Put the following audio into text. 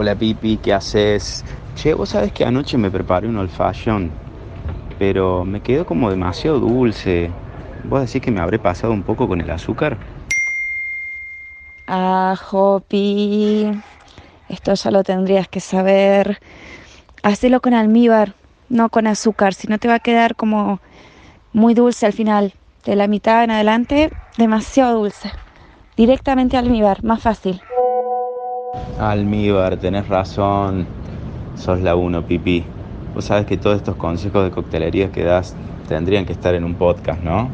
Hola Pipi, ¿qué haces? Che, vos sabés que anoche me preparé un old fashion, pero me quedó como demasiado dulce. ¿Vos decís que me habré pasado un poco con el azúcar? Ah, Jopi, esto ya lo tendrías que saber. Hacelo con almíbar, no con azúcar, si no te va a quedar como muy dulce al final. De la mitad en adelante, demasiado dulce. Directamente almíbar, más fácil. Almíbar, tenés razón. Sos la uno, Pipi. Vos sabés que todos estos consejos de coctelería que das tendrían que estar en un podcast, ¿no?